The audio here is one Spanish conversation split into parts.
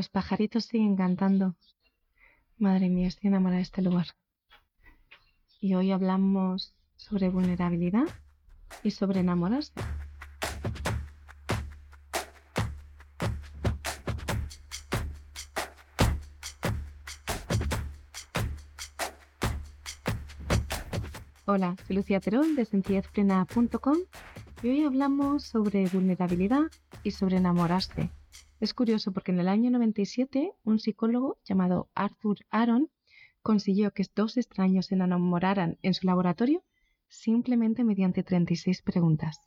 Los pajaritos siguen cantando. Madre mía, estoy enamorada de este lugar. Y hoy hablamos sobre vulnerabilidad y sobre enamorarse. Hola, soy Lucía Terol de sencillezplena.com y hoy hablamos sobre vulnerabilidad y sobre enamorarse. Es curioso porque en el año 97 un psicólogo llamado Arthur Aaron consiguió que dos extraños se enamoraran en su laboratorio simplemente mediante 36 preguntas.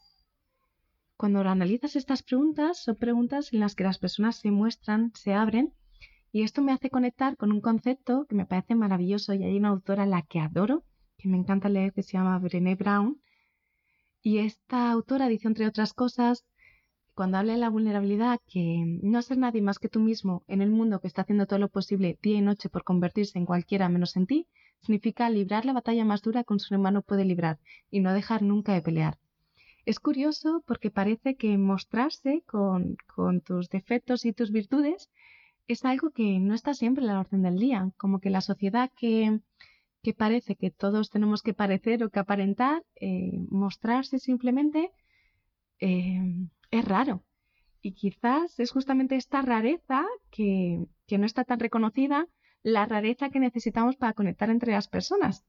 Cuando analizas estas preguntas, son preguntas en las que las personas se muestran, se abren, y esto me hace conectar con un concepto que me parece maravilloso y hay una autora a la que adoro, que me encanta leer, que se llama Brené Brown, y esta autora dice, entre otras cosas, cuando habla de la vulnerabilidad, que no ser nadie más que tú mismo en el mundo que está haciendo todo lo posible día y noche por convertirse en cualquiera menos en ti, significa librar la batalla más dura que un ser humano puede librar y no dejar nunca de pelear. Es curioso porque parece que mostrarse con, tus defectos y tus virtudes es algo que no está siempre en la orden del día, como que la sociedad que, que parece que todos tenemos que parecer o que aparentar, eh, mostrarse simplemente eh, es raro. Y quizás es justamente esta rareza que, no está tan reconocida, la rareza que necesitamos para conectar entre las personas.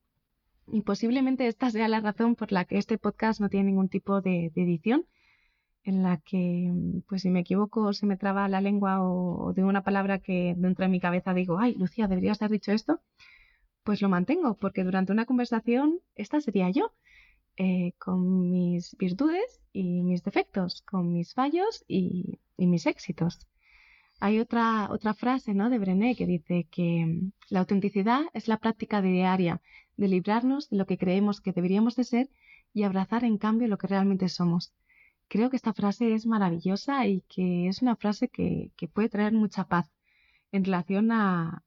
Y posiblemente esta sea la razón por la que este podcast no tiene ningún tipo de, edición, en la que, pues si me equivoco, se me traba la lengua o, de una palabra que dentro de mi cabeza digo, ay, Lucía, deberías haber dicho esto, pues lo mantengo, porque durante una conversación esta sería yo. Eh, con mis virtudes y mis defectos, con mis fallos y, mis éxitos. Hay otra, otra frase ¿no? de Brené que dice que mm, la autenticidad es la práctica diaria de librarnos de lo que creemos que deberíamos de ser y abrazar en cambio lo que realmente somos. Creo que esta frase es maravillosa y que es una frase que, puede traer mucha paz en relación a,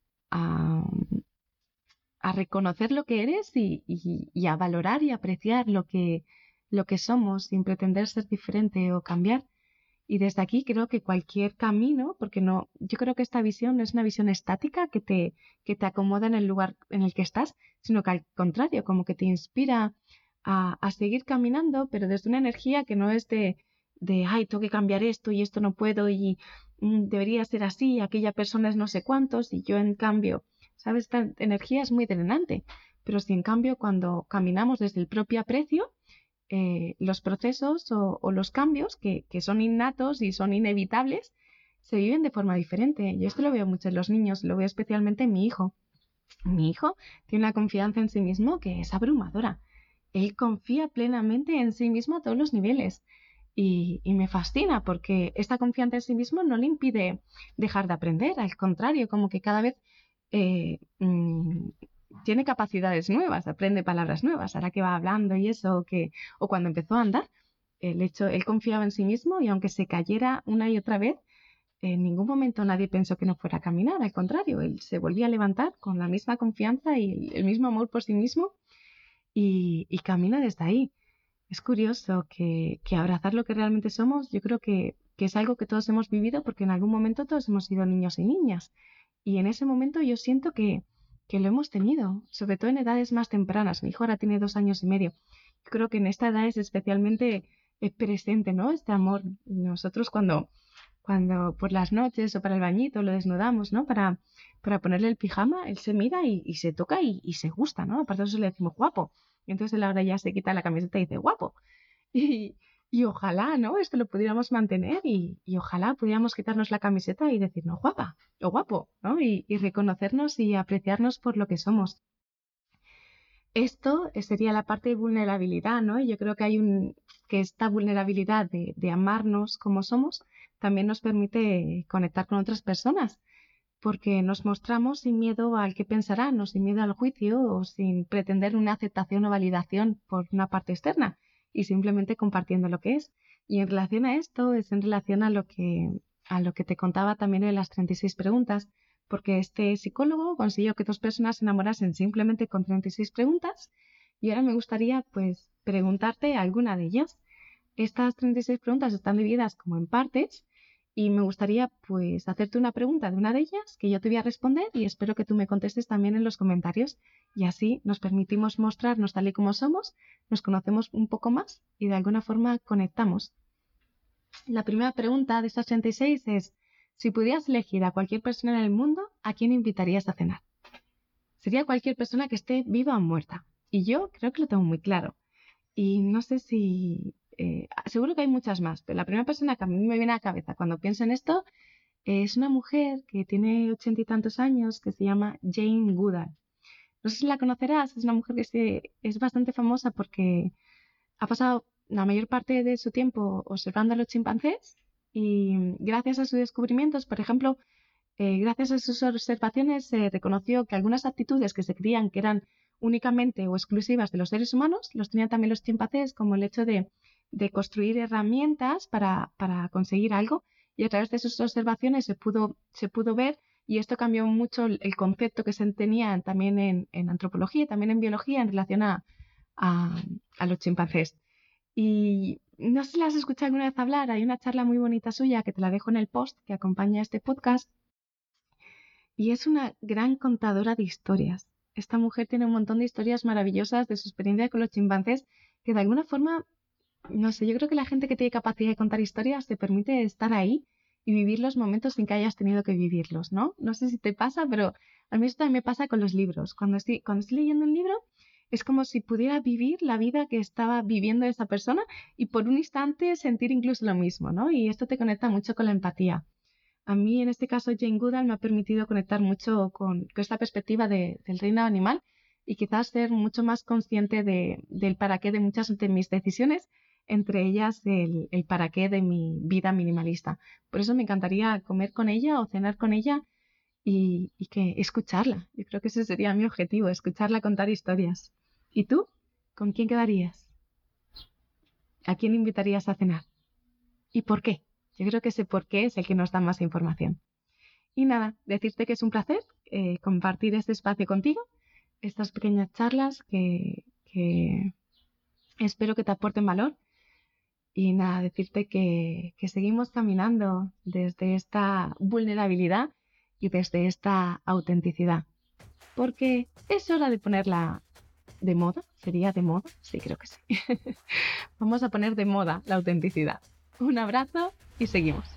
a reconocer lo que eres y, a valorar y apreciar lo que, lo que somos sin pretender ser diferente o cambiar. Y desde aquí creo que cualquier camino, porque no, yo creo que esta visión no es una visión estática que te, que te acomoda en el lugar en el que estás, sino que al contrario, como que te inspira a, a seguir caminando, pero desde una energía que no es de, de, ay, tengo que cambiar esto y esto no puedo y mm, debería ser así, aquella persona es no sé cuántos y yo en cambio ¿Sabes? Esta energía es muy drenante. Pero si en cambio cuando caminamos desde el propio aprecio, eh, los procesos o, los cambios que, son innatos y son inevitables se viven de forma diferente. Yo esto lo veo mucho en los niños, lo veo especialmente en mi hijo. Mi hijo tiene una confianza en sí mismo que es abrumadora. Él confía plenamente en sí mismo a todos los niveles. Y, y, me fascina porque esta confianza en sí mismo no le impide dejar de aprender, al contrario, como que cada vez eh, mm, tiene capacidades nuevas, aprende palabras nuevas, ahora que va hablando y eso, que, o cuando empezó a andar, el hecho, él confiaba en sí mismo y aunque se cayera una y otra vez, en ningún momento nadie pensó que no fuera a caminar, al contrario, él se volvía a levantar con la misma confianza y el mismo amor por sí mismo y, camina desde ahí. Es curioso que, que, abrazar lo que realmente somos, yo creo que, que es algo que todos hemos vivido porque en algún momento todos hemos sido niños y niñas. Y en ese momento yo siento que, que lo hemos tenido, sobre todo en edades más tempranas. Mi hijo ahora tiene dos años y medio. creo que en esta edad es especialmente eh, presente, ¿no? Este amor. Nosotros cuando, cuando por las noches o para el bañito lo desnudamos, ¿no? Para, para ponerle el pijama, él se mira y, se toca y, se gusta, ¿no? Aparte de eso le decimos guapo. Y entonces él ahora ya se quita la camiseta y dice guapo. Y, y ojalá, ¿no? Esto lo pudiéramos mantener y, ojalá pudiéramos quitarnos la camiseta y decirnos guapa o guapo, ¿no? Y, reconocernos y apreciarnos por lo que somos. Esto sería la parte de vulnerabilidad, ¿no? Y yo creo que hay un, que esta vulnerabilidad de, de amarnos como somos también nos permite conectar con otras personas porque nos mostramos sin miedo al que pensarán o sin miedo al juicio o sin pretender una aceptación o validación por una parte externa y simplemente compartiendo lo que es. Y en relación a esto es en relación a lo que, a lo que te contaba también en las 36 preguntas, porque este psicólogo consiguió que dos personas se enamorasen simplemente con 36 preguntas y ahora me gustaría pues preguntarte alguna de ellas. Estas 36 preguntas están divididas como en partes y me gustaría pues hacerte una pregunta de una de ellas que yo te voy a responder y espero que tú me contestes también en los comentarios y así nos permitimos mostrarnos tal y como somos, nos conocemos un poco más y de alguna forma conectamos. La primera pregunta de estas 36 es, si pudieras elegir a cualquier persona en el mundo, ¿a quién invitarías a cenar? Sería cualquier persona que esté viva o muerta. Y yo creo que lo tengo muy claro. Y no sé si eh, seguro que hay muchas más, pero la primera persona que a mí me viene a la cabeza cuando pienso en esto es una mujer que tiene ochenta y tantos años que se llama Jane Goodall. No sé si la conocerás, es una mujer que es bastante famosa porque ha pasado la mayor parte de su tiempo observando a los chimpancés y gracias a sus descubrimientos, por ejemplo, eh, gracias a sus observaciones se reconoció que algunas actitudes que se creían que eran únicamente o exclusivas de los seres humanos, los tenían también los chimpancés, como el hecho de de construir herramientas para, conseguir algo y a través de sus observaciones se pudo, se pudo ver y esto cambió mucho el concepto que se tenía también en, antropología y también en biología en relación a, a, los chimpancés. Y no sé si las has escuchado alguna vez hablar, hay una charla muy bonita suya que te la dejo en el post que acompaña este podcast y es una gran contadora de historias. Esta mujer tiene un montón de historias maravillosas de su experiencia con los chimpancés que de alguna forma no sé, yo creo que la gente que tiene capacidad de contar historias te permite estar ahí y vivir los momentos sin que hayas tenido que vivirlos, ¿no? No sé si te pasa, pero a mí esto también me pasa con los libros. Cuando estoy, cuando estoy leyendo un libro, es como si pudiera vivir la vida que estaba viviendo esa persona y por un instante sentir incluso lo mismo, ¿no? Y esto te conecta mucho con la empatía. A mí, en este caso, Jane Goodall me ha permitido conectar mucho con, esta perspectiva del reino animal y quizás ser mucho más consciente del para qué de muchas de mis decisiones entre ellas el, para qué de mi vida minimalista. Por eso me encantaría comer con ella o cenar con ella y, que escucharla. Yo creo que ese sería mi objetivo, escucharla contar historias. ¿Y tú? ¿Con quién quedarías? ¿A quién invitarías a cenar? ¿Y por qué? Yo creo que ese por qué es el que nos da más información. Y nada, decirte que es un placer eh, compartir este espacio contigo, estas pequeñas charlas que espero que te aporten valor y nada, decirte que, seguimos caminando desde esta vulnerabilidad y desde esta autenticidad. Porque es hora de ponerla de moda. ¿Sería de moda? Sí, creo que sí. Vamos a poner de moda la autenticidad. Un abrazo y seguimos.